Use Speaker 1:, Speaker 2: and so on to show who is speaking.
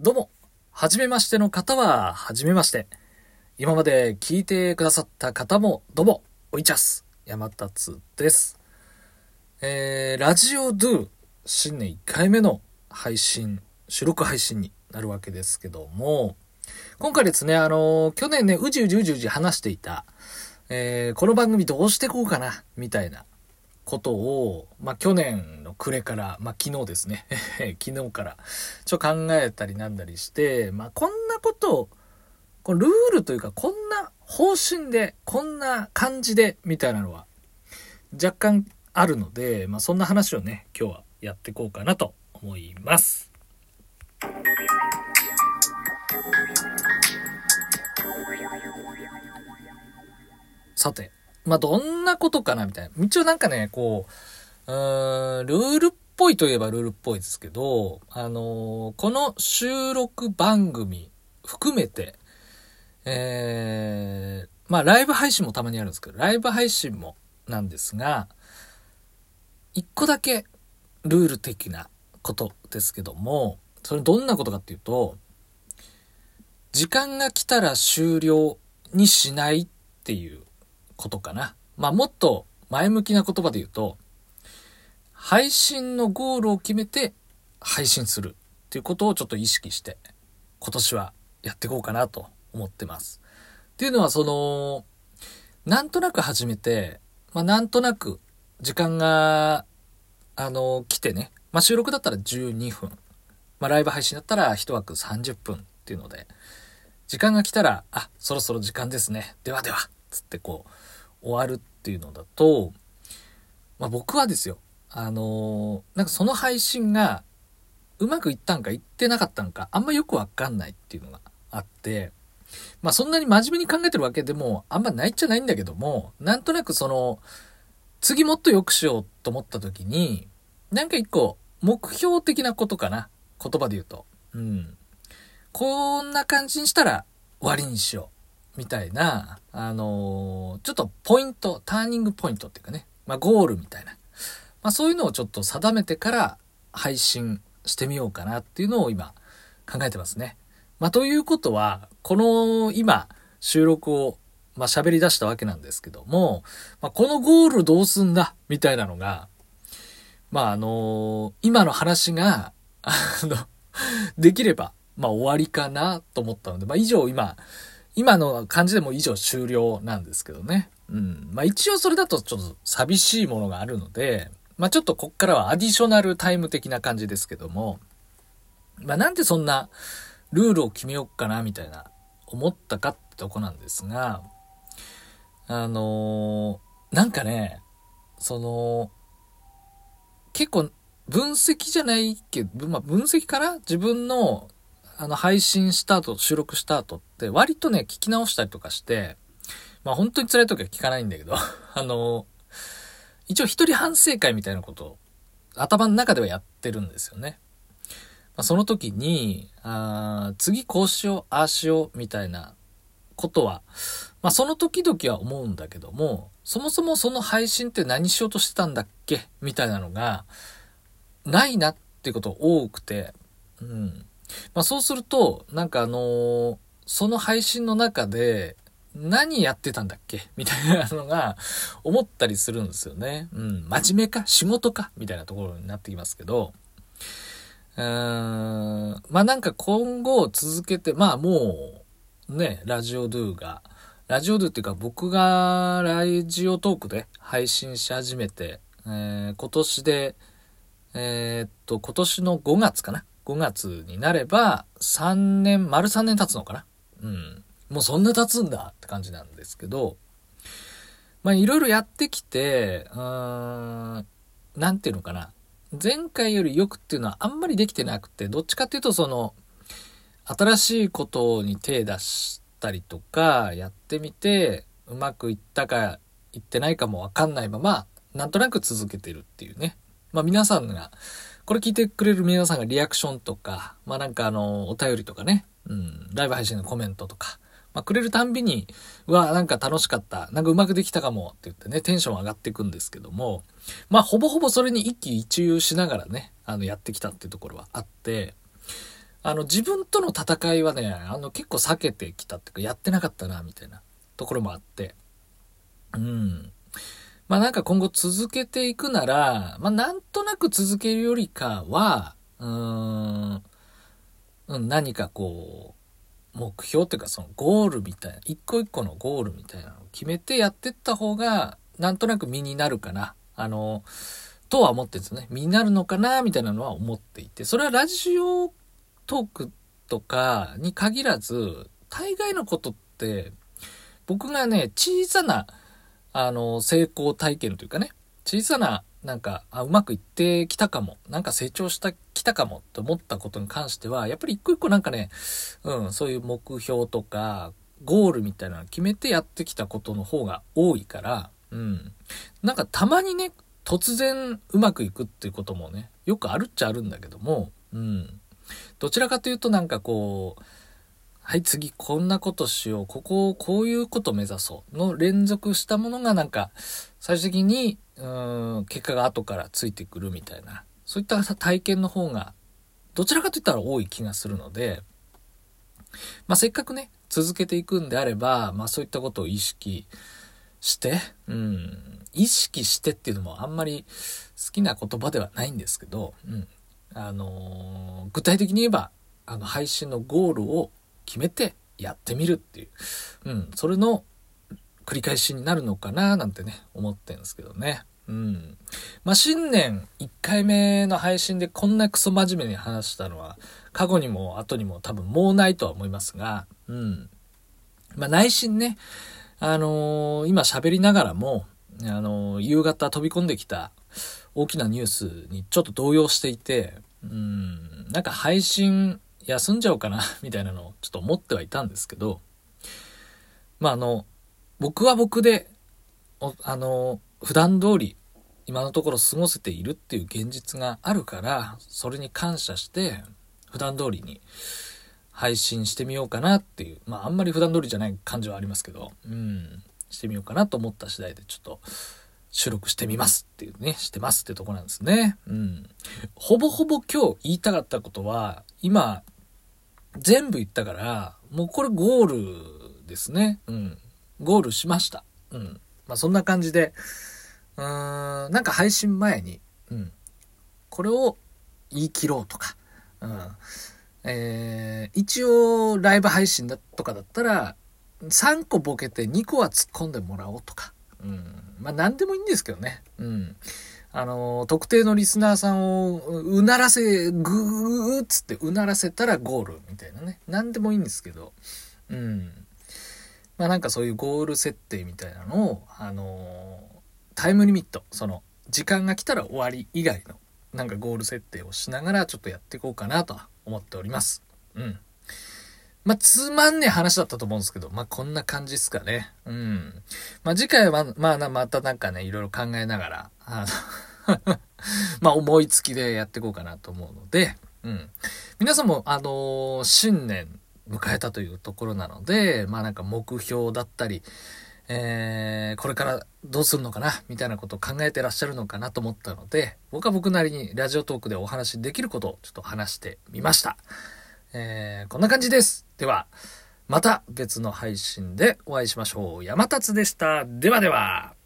Speaker 1: どうも、はじめましての方は、はじめまして。今まで聞いてくださった方も、どうも、おいちゃす。山達です。えー、ラジオドゥ新年1回目の配信、収録配信になるわけですけども、今回ですね、あのー去年ね、うじうじうじうじ話していた、えー、この番組どうしてこうかな、みたいなことを、まあ、去年の暮れから、まあ、昨日ですね。昨日から、ちょっと考えたりなんだりして、まあ、こんなことを、このルールというか、こんな方針で、こんな感じで、みたいなのは、若干あるので、まあ、そんな話をね、今日はやっていこうかなと思います。さて、まあ、どんなことかなみたいな。一応なんかね、こう、うーん、ルールっぽいといえばルールっぽいですけど、あのーこの収録番組含めて、えー、まあ、ライブ配信もたまにあるんですけど、ライブ配信もなんですが、一個だけルール的なことですけども、それどんなことかっていうと、時間が来たら終了にしないっていうことかな。まあもっと前向きな言葉で言うと、配信のゴールを決めて配信するっていうことをちょっと意識して今年はやっていこうかなと思ってます。っていうのはその、なんとなく始めて、まあなんとなく時間が、あの、来てね、まあ収録だったら12分、まあライブ配信だったら1枠30分っていうので、時間が来たら、あ、そろそろ時間ですね。ではでは、つってこう、終わるっていうのだと、まあ僕はですよ、あのーなんかその配信がうまくいったんかいってなかったんか、あんまよくわかんないっていうのがあって、まあそんなに真面目に考えてるわけでもあんまないっちゃないんだけども、なんとなくその、次もっと良くしようと思った時に、なんか一個目標的なことかな。言葉で言うと。うん。こんな感じにしたら終わりにしよう。みたいな、あのーちょっとポイント、ターニングポイントっていうかね、まあゴールみたいな。まあそういうのをちょっと定めてから配信してみようかなっていうのを今考えてますね。まあということは、この今収録をまあ喋り出したわけなんですけども、まあこのゴールどうすんだ？みたいなのが、まああの今の話が、あの、できれば、まあ終わりかなと思ったので、まあ以上今、今の感じでも以上終了なんですけどね。うん。まあ一応それだとちょっと寂しいものがあるので、まあちょっとこっからはアディショナルタイム的な感じですけども、まあなんでそんなルールを決めようかなみたいな思ったかってとこなんですが、あのーなんかね、その、結構分析じゃないけど、まあ分析かな自分のあの配信した後、収録した後って割とね、聞き直したりとかして、まあ本当に辛い時は聞かないんだけど、あの、一応一人反省会みたいなことを頭の中ではやってるんですよね。まあ、その時に、あ次こうしよう、ああしよう、みたいなことは、まあその時々は思うんだけども、そもそもその配信って何しようとしてたんだっけみたいなのが、ないなっていうこと多くて、うん。まあそうすると、なんかあのーその配信の中で、何やってたんだっけ？みたいなのが思ったりするんですよね。うん。真面目か？仕事か？みたいなところになってきますけど、うーん。まあなんか今後続けて、まあもう、ね、ラジオドゥが、ラジオドゥっていうか僕がラジオトークで配信し始めて、えー今年で、えーっと、今年の5月かな？?5 月になれば、3年、丸3年経つのかな？うん。もうそんな経つんだって感じなんですけど、まあいろいろやってきて、うーん、なんていうのかな？前回より良くっていうのはあんまりできてなくて、どっちかっていうとその、新しいことに手出したりとか、やってみて、うまくいったか、いってないかもわかんないまま、なんとなく続けてるっていうね。まあ皆さんが、これ聞いてくれる皆さんがリアクションとか、まあなんかあの、お便りとかね、うん、ライブ配信のコメントとか、まあくれるたんびに、うわ、なんか楽しかった、なんかうまくできたかもって言ってね、テンション上がっていくんですけども、まあほぼほぼそれに一喜一憂しながらね、あの、やってきたっていうところはあって、あの、自分との戦いはね、あの、結構避けてきたっていうか、やってなかったな、みたいなところもあって。うん。まあなんか今後続けていくなら、まあなんとなく続けるよりかは、うーん、何かこう、目標っていうかそのゴールみたいな、一個一個のゴールみたいなのを決めてやってった方が、なんとなく身になるかな。あの、とは思ってるんですよね。身になるのかなみたいなのは思っていて。それはラジオトークとかに限らず、大概のことって、僕がね、小さな、あの、成功体験というかね、小さな、なんか、あ、うまくいってきたかも、なんか成長したきたかもって思ったことに関しては、やっぱり一個一個なんかね、うん、そういう目標とか、ゴールみたいなの決めてやってきたことの方が多いから、うん。なんかたまにね、突然うまくいくっていうこともね、よくあるっちゃあるんだけども、うん。どちらかというとなんかこう、はい次こんなことしよう、ここをこういうこと目指そう。の連続したものがなんか最終的にうーん結果が後からついてくるみたいな、そういった体験の方がどちらかといったら多い気がするので、まあ、せっかくね、続けていくんであれば、まあ、そういったことを意識して、うん、意識してっていうのもあんまり好きな言葉ではないんですけど、うん、あのー、具体的に言えば、あの、配信のゴールを決めてやってみるっていう、うん、それの繰り返しになるのかななんてね、思ってんですけどね。うん。まあ、新年1回目の配信でこんなクソ真面目に話したのは、過去にも後にも多分もうないとは思いますが、うん。まあ、内心ね、あのー、今喋りながらも、あのー、夕方飛び込んできた大きなニュースにちょっと動揺していて、うん、なんか配信休んじゃおうかな、みたいなのをちょっと思ってはいたんですけど、まあ、あの、僕は僕で、あの、普段通り今のところ過ごせているっていう現実があるから、それに感謝して、普段通りに配信してみようかなっていう、まああんまり普段通りじゃない感じはありますけど、うん、してみようかなと思った次第でちょっと収録してみますっていうね、してますってとこなんですね。うん。ほぼほぼ今日言いたかったことは、今、全部言ったから、もうこれゴールですね。うん。ゴールしました。うん。まあそんな感じで、うーん、なんか配信前に、うん。これを言い切ろうとか、うん。えー、一応ライブ配信だとかだったら、3個ボケて2個は突っ込んでもらおうとか。うん。まあ何でもいいんですけどね。うん。あの、特定のリスナーさんをうならせ、ぐーっつってうならせたらゴールみたいなね。何でもいいんですけど。うん。まあなんかそういうゴール設定みたいなのを、あのタイムリミット、その、時間が来たら終わり以外の、なんかゴール設定をしながらちょっとやっていこうかなとは思っております。うん。まあ、つまんねえ話だったと思うんですけど、まあ、こんな感じっすかね。うん。まあ、次回は、まあ、またなんかね、いろいろ考えながら、あの まあ、思いつきでやっていこうかなと思うので、うん。皆さんも、あのー、新年迎えたというところなので、まあ、なんか目標だったり、えー、これからどうするのかなみたいなことを考えてらっしゃるのかなと思ったので、僕は僕なりにラジオトークでお話しできることをちょっと話してみました。えー、こんな感じです。では、また別の配信でお会いしましょう。山達でした。ではでは。